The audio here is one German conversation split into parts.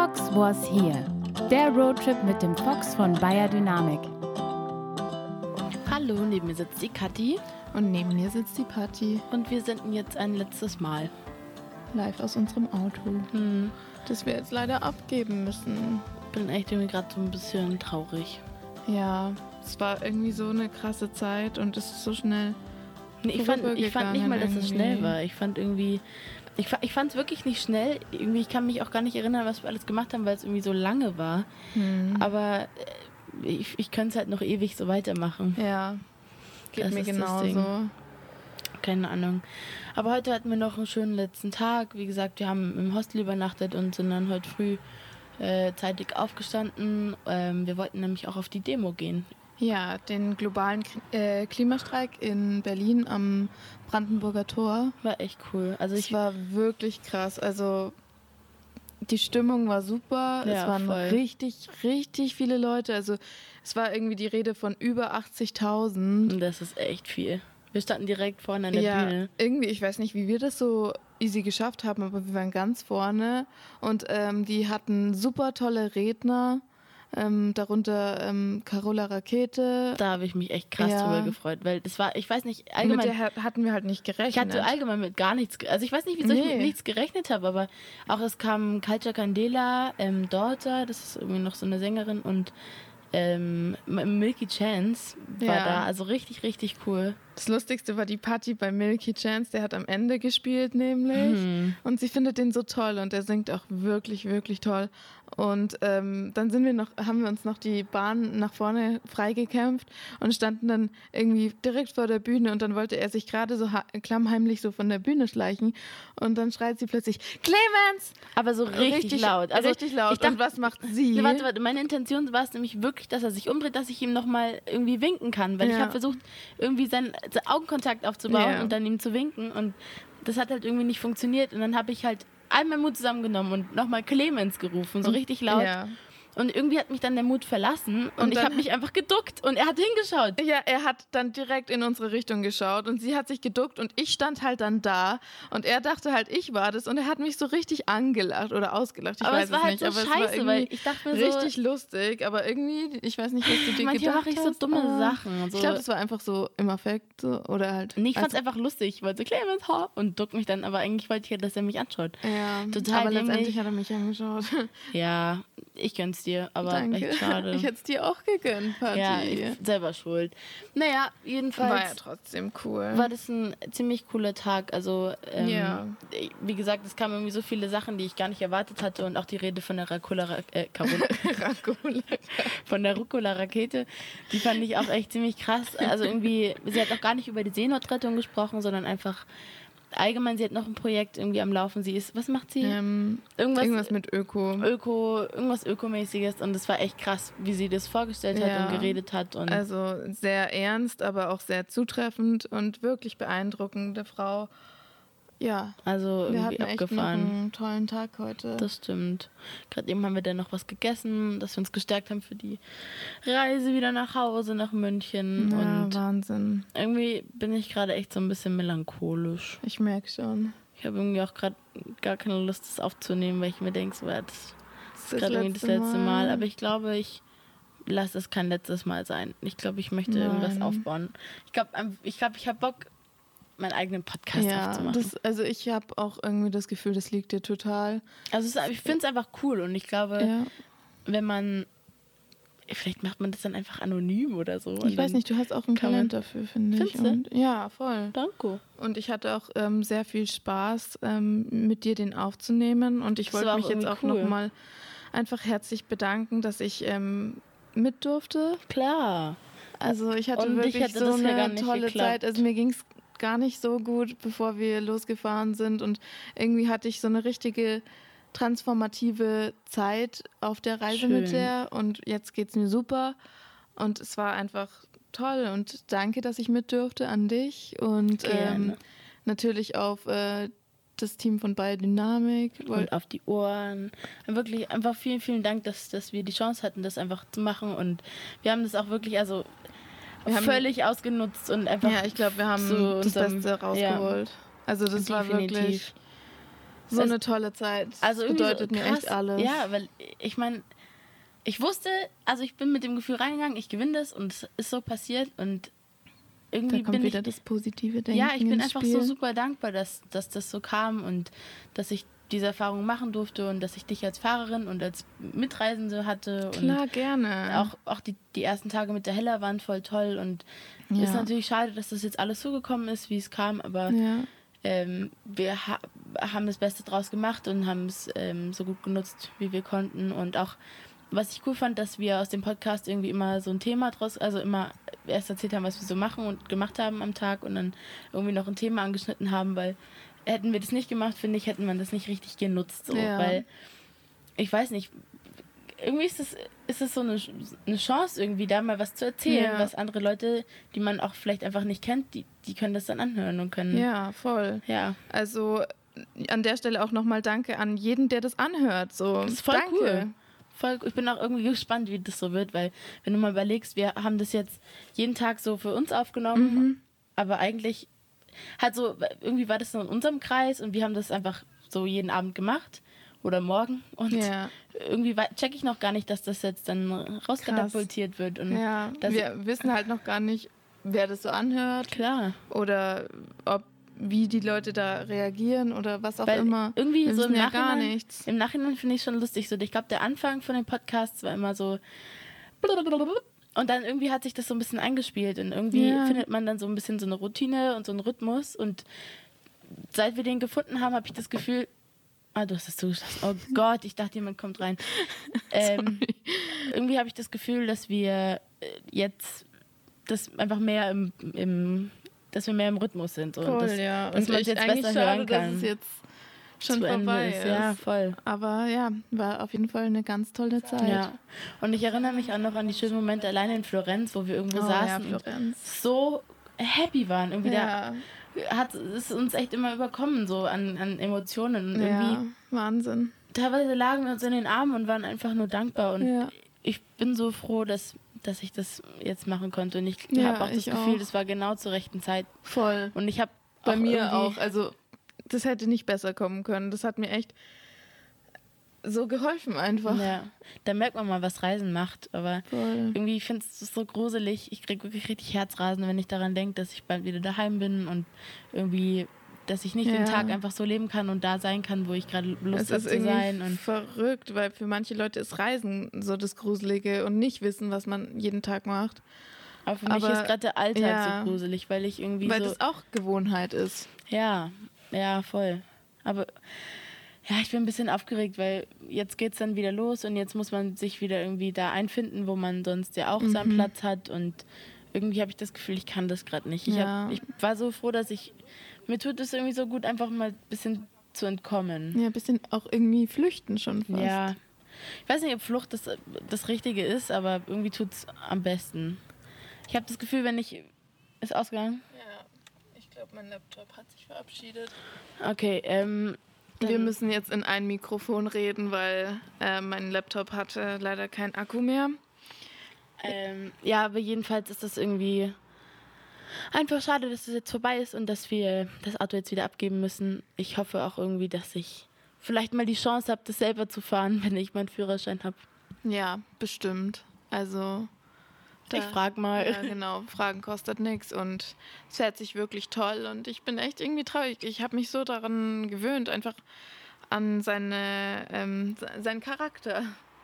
Fox was here. Der Roadtrip mit dem Fox von Bayer Dynamik. Hallo, neben mir sitzt die Kathi Und neben mir sitzt die Patti, und wir senden jetzt ein letztes Mal. live aus unserem Auto, Hm, das wir jetzt leider abgeben müssen. bin echt irgendwie gerade so ein bisschen traurig. Ja, es war irgendwie so eine krasse Zeit und es ist so schnell. Nee, ich, fand, ich fand nicht mal, dass es schnell war. Ich fand irgendwie. Ich, ich fand es wirklich nicht schnell. Irgendwie, ich kann mich auch gar nicht erinnern, was wir alles gemacht haben, weil es irgendwie so lange war. Hm. Aber äh, ich, ich könnte es halt noch ewig so weitermachen. Ja, geht Das mir genauso. Keine Ahnung. Aber heute hatten wir noch einen schönen letzten Tag. Wie gesagt, wir haben im Hostel übernachtet und sind dann heute früh äh, zeitig aufgestanden. Ähm, wir wollten nämlich auch auf die Demo gehen. Ja, den globalen äh, Klimastreik in Berlin am Brandenburger Tor. War echt cool. Also Es ich war wirklich krass. Also die Stimmung war super. Ja, es waren voll. richtig, richtig viele Leute. Also es war irgendwie die Rede von über 80.000. Das ist echt viel. Wir standen direkt vorne an der ja, Bühne. irgendwie, ich weiß nicht, wie wir das so easy geschafft haben, aber wir waren ganz vorne und ähm, die hatten super tolle Redner, ähm, darunter ähm, Carola Rakete. Da habe ich mich echt krass Ja. drüber gefreut, weil das war, ich weiß nicht, Mit allgemein. der ha- hatten wir halt nicht gerechnet. Ich hatte allgemein mit gar nichts, also ich weiß nicht, wieso ich Nee. mit nichts gerechnet habe, aber auch es kam Culture Candela, ähm, Daughter, das ist irgendwie noch so eine Sängerin und ähm, Milky Chance war Ja. da, also richtig, richtig cool. das Lustigste war die Party bei Milky Chance, der hat am Ende gespielt nämlich Hm. und sie findet den so toll und er singt auch wirklich, wirklich toll. Und ähm, dann sind wir noch, haben wir uns noch die Bahn nach vorne freigekämpft und standen dann irgendwie direkt vor der Bühne und dann wollte er sich gerade so klammheimlich so von der Bühne schleichen und dann schreit sie plötzlich Clemens! Aber so richtig, laut. Also richtig laut. Ich dachte, und was macht sie? Nee, warte, warte, meine Intention war es nämlich wirklich, dass er sich umdreht, dass ich ihm nochmal irgendwie winken kann, weil ich Ja. habe versucht, irgendwie seinen seinen Augenkontakt aufzubauen Ja. und dann ihm zu winken und das hat halt irgendwie nicht funktioniert und dann habe ich halt all meinen Mut zusammengenommen und nochmal Clemens gerufen, so richtig laut. Ja. Und irgendwie hat mich dann der Mut verlassen und, Und ich habe mich einfach geduckt und er hat hingeschaut. Ja, er hat dann direkt in unsere Richtung geschaut und sie hat sich geduckt und ich stand halt dann da und er dachte halt, ich war das und er hat mich so richtig angelacht oder ausgelacht. Ich aber weiß es war halt nicht, so aber es war scheiße, weil ich dachte mir so, richtig lustig, aber irgendwie, ich weiß nicht, was du dir manchmal gedacht mache ich so hast. dumme Sachen. So. Ich glaube, das war einfach so im Affekt so, oder halt. nee, ich fand es einfach, lustig. Ich wollte so, Clemens, ha, und duck mich dann, aber eigentlich wollte ich ja, dass er mich anschaut. ja, total aber letztendlich hat er mich angeschaut. Ja, ich gönn's dir, aber Danke. echt schade. Ich hätte es dir auch gegönnt, Party. ja, ich selber schuld. Naja, jedenfalls war ja trotzdem cool. war das ein ziemlich cooler Tag. Also, ähm, Ja. wie gesagt, es kamen irgendwie so viele Sachen, die ich gar nicht erwartet hatte und auch die Rede von der Racola, äh, Racola. von der Rucola-Rakete, die fand ich auch echt ziemlich krass. Also irgendwie, sie hat auch gar nicht über die Seenotrettung gesprochen, sondern einfach allgemein, sie hat noch ein Projekt irgendwie am Laufen. Sie ist, was macht sie? ähm, irgendwas, irgendwas mit Öko. Öko, irgendwas Ökomäßiges und es war echt krass, wie sie das vorgestellt hat Ja. und geredet hat. Und Also sehr ernst, aber auch sehr zutreffend und wirklich beeindruckende Frau. Ja, also wir irgendwie hatten echt noch abgefahren. einen tollen Tag heute. Das stimmt. Gerade eben haben wir dann noch was gegessen, dass wir uns gestärkt haben für die Reise wieder nach Hause, nach München. ja, Und Wahnsinn. irgendwie bin ich gerade echt so ein bisschen melancholisch. Ich merke schon. Ich habe irgendwie auch gerade gar keine Lust, das aufzunehmen, weil ich mir denke, so, das Das ist gerade irgendwie das letzte Mal. Aber ich glaube, ich lasse es kein letztes Mal sein. Ich glaube, ich möchte irgendwas Nein. aufbauen. Ich glaube, ich, glaub, ich habe Bock, meinen eigenen Podcast ja, aufzumachen. das, also ich habe auch irgendwie das Gefühl, das liegt dir total. also ist, ich finde es einfach cool und ich glaube, Ja. wenn man vielleicht macht man das dann einfach anonym oder so. Ich weiß nicht, du hast auch ein Talent dafür, finde ich. Und, ja, voll. Danke. Und ich hatte auch ähm, sehr viel Spaß, ähm, mit dir den aufzunehmen. Und ich wollte mich jetzt auch cool. nochmal einfach herzlich bedanken, dass ich ähm, mit durfte. Klar. Also ich hatte Und wirklich hätte so ja eine nicht tolle geklappt. Zeit. Also mir ging es gar nicht so gut, bevor wir losgefahren sind. Und irgendwie hatte ich so eine richtige transformative Zeit auf der Reise Schön. mit der. Und jetzt geht es mir super. Und es war einfach toll. Und danke, dass ich mit durfte an dich. Und ähm, natürlich auf äh, das Team von Biodynamik. Und auf die Ohren. Wirklich einfach vielen, vielen Dank, dass, dass wir die Chance hatten, das einfach zu machen. Und wir haben das auch wirklich, also völlig ausgenutzt und einfach. Ja, ich glaube, wir haben das unserem- Beste rausgeholt. Also das war Definitiv. wirklich So eine tolle Zeit. Das Also bedeutet so mir echt alles. Ja, weil ich meine, ich wusste, also ich bin mit dem Gefühl reingegangen, ich gewinne das und es ist so passiert und Da irgendwie kommt bin wieder ich, das positive Denken ja, ich bin einfach Spiel. so super dankbar, dass, dass das so kam und dass ich diese Erfahrung machen durfte und dass ich dich als Fahrerin und als Mitreisende hatte Klar, und gerne. auch, auch die, die ersten Tage mit der Hella waren voll toll und Ja. ist natürlich schade, dass das jetzt alles so gekommen ist, wie es kam, aber ja. ähm, wir ha haben das Beste draus gemacht und haben es ähm, so gut genutzt, wie wir konnten. Und auch, was ich cool fand, dass wir aus dem Podcast irgendwie immer so ein Thema draus, also immer erst erzählt haben, was wir so machen und gemacht haben am Tag und dann irgendwie noch ein Thema angeschnitten haben, weil hätten wir das nicht gemacht, finde ich, hätten wir das nicht richtig genutzt. So, Ja. Weil ich weiß nicht, irgendwie ist es, ist es so eine, eine Chance, irgendwie da mal was zu erzählen, Ja. was andere Leute, die man auch vielleicht einfach nicht kennt, die, die können das dann anhören und können. ja, voll. Ja, Also an der Stelle auch nochmal Danke an jeden, der das anhört. So, das ist voll danke. cool. Voll, ich bin auch irgendwie gespannt, wie das so wird, weil wenn du mal überlegst, wir haben das jetzt jeden Tag so für uns aufgenommen, Mhm. aber eigentlich halt so, irgendwie war das so in unserem Kreis und wir haben das einfach so jeden Abend gemacht oder morgen und Ja, irgendwie checke ich noch gar nicht, dass das jetzt dann rauskatapultiert wird und ja. das wir wissen halt noch gar nicht, wer das so anhört klar, oder ob wie die Leute da reagieren oder was auch weil immer. irgendwie Wir so im ja gar Nachhinein, nichts. im Nachhinein finde ich schon lustig so, ich glaube der Anfang von den Podcasts war immer so und dann irgendwie hat sich das so ein bisschen eingespielt und irgendwie Ja. findet man dann so ein bisschen so eine Routine und so einen Rhythmus und seit wir den gefunden haben, habe ich das Gefühl, ah, du hast es zugeschlossen. Oh Gott, ich dachte, jemand kommt rein. ähm, irgendwie habe ich das Gefühl, dass wir äh, jetzt das einfach mehr im, im dass wir mehr im Rhythmus sind. Und Voll, das, ja. dass man ich es jetzt besser schade, hören dass kann. es jetzt schon zu Ende vorbei ist. ist. Ja, voll. Aber ja, war auf jeden Fall eine ganz tolle Zeit. Ja. Und ich erinnere mich auch noch an die schönen Momente alleine in Florenz, wo wir irgendwo Oh, ja, saßen und Florenz. so happy waren. Irgendwie Ja, da hat es uns echt immer überkommen, so an, an Emotionen. Und irgendwie ja, Wahnsinn. teilweise lagen wir uns in den Armen und waren einfach nur dankbar. Und Ja. ich bin so froh, dass, dass ich das jetzt machen konnte. Und ich Ja, habe auch das Gefühl, auch. das war genau zur rechten Zeit. Voll. Und ich habe Bei mir irgendwie- auch. Also, das hätte nicht besser kommen können. Das hat mir echt so geholfen einfach. Ja, da merkt man mal, was Reisen macht. Aber Voll. irgendwie finde ich es so gruselig. Ich kriege wirklich richtig Herzrasen, wenn ich daran denke, dass ich bald wieder daheim bin und irgendwie, dass ich nicht Ja. den Tag einfach so leben kann und da sein kann, wo ich gerade Lust habe ist zu irgendwie sein. Und verrückt, weil für manche Leute ist Reisen so das Gruselige und nicht wissen, was man jeden Tag macht. aber für mich aber- ist gerade der Alltag ja. so gruselig, weil ich irgendwie Weil so. das auch Gewohnheit ist. Ja, ja, voll. Aber ja, ich bin ein bisschen aufgeregt, weil jetzt geht's dann wieder los und jetzt muss man sich wieder irgendwie da einfinden, wo man sonst ja auch seinen Mhm. Platz hat und irgendwie habe ich das Gefühl, ich kann das gerade nicht. Ich, Ja. hab, ich war so froh, dass ich mir tut es irgendwie so gut, einfach mal ein bisschen zu entkommen. Ja, ein bisschen auch irgendwie flüchten schon fast. Ja. Ich weiß nicht, ob Flucht das, das Richtige ist, aber irgendwie tut's am besten. Ich habe das Gefühl, wenn ich. Ist ausgegangen? ja. Ich glaube, mein Laptop hat sich verabschiedet. Okay, ähm. Wir müssen jetzt in ein Mikrofon reden, weil äh, mein Laptop hatte leider keinen Akku mehr. Ähm, ja, aber jedenfalls ist das irgendwie einfach schade, dass es jetzt vorbei ist und dass wir das Auto jetzt wieder abgeben müssen. Ich hoffe auch irgendwie, dass ich vielleicht mal die Chance habe, das selber zu fahren, wenn ich meinen Führerschein habe. Ja, bestimmt. Also. Ich frag mal. Ja, genau. Fragen kostet nichts und es fährt sich wirklich toll und ich bin echt irgendwie traurig. Ich habe mich so daran gewöhnt, einfach an seine, ähm, se- seinen Charakter.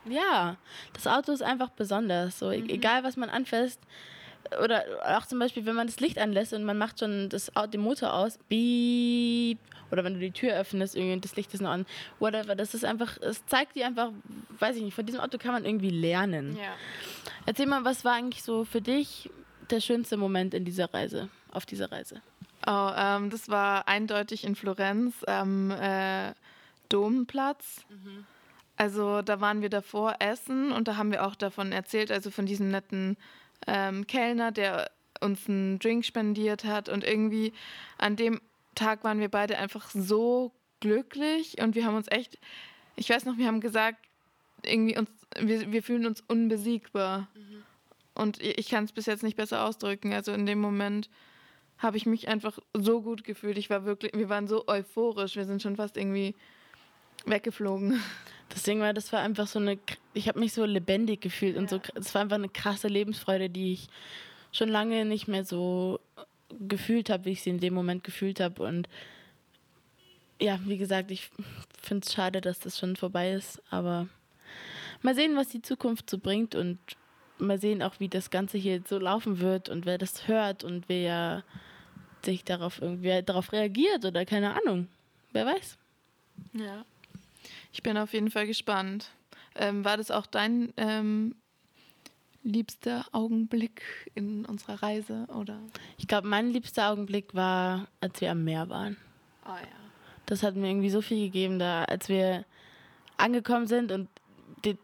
Ja, das Auto ist einfach besonders. So, e- egal was man anfasst. Oder auch zum Beispiel, wenn man das Licht anlässt und man macht schon das, den Motor aus, beep. Oder wenn du die Tür öffnest irgendwie und das Licht ist noch an. Whatever. Das ist einfach, es zeigt dir einfach, weiß ich nicht, von diesem Auto kann man irgendwie lernen. Ja. Erzähl mal, was war eigentlich so für dich der schönste Moment in dieser Reise, auf dieser Reise? Oh, ähm, das war eindeutig in Florenz am äh, Domplatz. Also da waren wir davor essen und da haben wir auch davon erzählt, also von diesem netten ähm, Kellner, der uns einen Drink spendiert hat und irgendwie an dem Tag waren wir beide einfach so glücklich und wir haben uns echt, ich weiß noch, wir haben gesagt, irgendwie uns, wir, wir fühlen uns unbesiegbar. Und ich ich kann es bis jetzt nicht besser ausdrücken. Also in dem Moment habe ich mich einfach so gut gefühlt. Ich war wirklich, wir waren so euphorisch. Wir sind schon fast irgendwie weggeflogen. Deswegen war das war einfach so eine, ich habe mich so lebendig gefühlt und so, es war einfach eine krasse Lebensfreude, die ich schon lange nicht mehr so gefühlt habe, wie ich sie in dem Moment gefühlt habe. Und ja, wie gesagt, ich finde es schade, dass das schon vorbei ist, aber mal sehen, was die Zukunft so bringt und mal sehen auch, wie das Ganze hier so laufen wird und wer das hört und wer sich darauf irgendwie darauf reagiert oder keine Ahnung. Wer weiß. Ja. Ich bin auf jeden Fall gespannt. Ähm, war das auch dein ähm, liebster Augenblick in unserer Reise, oder? Ich glaube, mein liebster Augenblick war, als wir am Meer waren. Oh ja. Das hat mir irgendwie so viel gegeben, da als wir angekommen sind und die,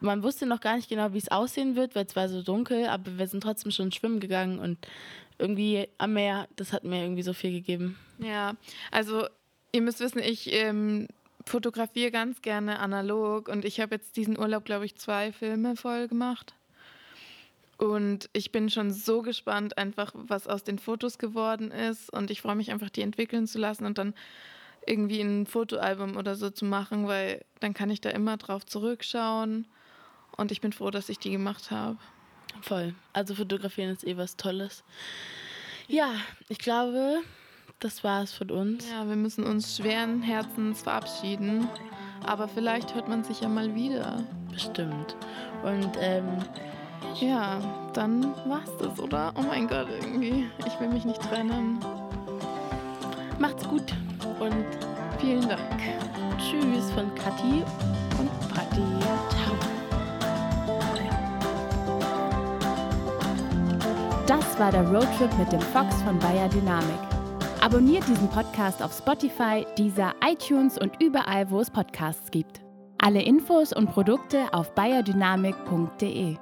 man wusste noch gar nicht genau, wie es aussehen wird, weil es war so dunkel, aber wir sind trotzdem schon schwimmen gegangen und irgendwie am Meer, das hat mir irgendwie so viel gegeben. Ja, also ihr müsst wissen, ich ähm, fotografiere ganz gerne analog und ich habe jetzt diesen Urlaub, glaube ich, zwei Filme voll gemacht. Und ich bin schon so gespannt, einfach was aus den Fotos geworden ist. Und ich freue mich einfach, die entwickeln zu lassen und dann irgendwie ein Fotoalbum oder so zu machen, weil dann kann ich da immer drauf zurückschauen. Und ich bin froh, dass ich die gemacht habe. Voll. Also fotografieren ist eh was Tolles. Ja, ich glaube, das war es von uns. Ja, wir müssen uns schweren Herzens verabschieden. Aber vielleicht hört man sich ja mal wieder. Bestimmt. Und ähm, ja, dann war's das, oder? Oh mein Gott, irgendwie. Ich will mich nicht trennen. Macht's gut und vielen Dank. Tschüss von Kathi und Patti. Ciao. Das war der Roadtrip mit dem Fox von Bayer Dynamik. Abonniert diesen Podcast auf Spotify, Deezer, iTunes und überall, wo es Podcasts gibt. Alle Infos und Produkte auf bayerdynamik.de.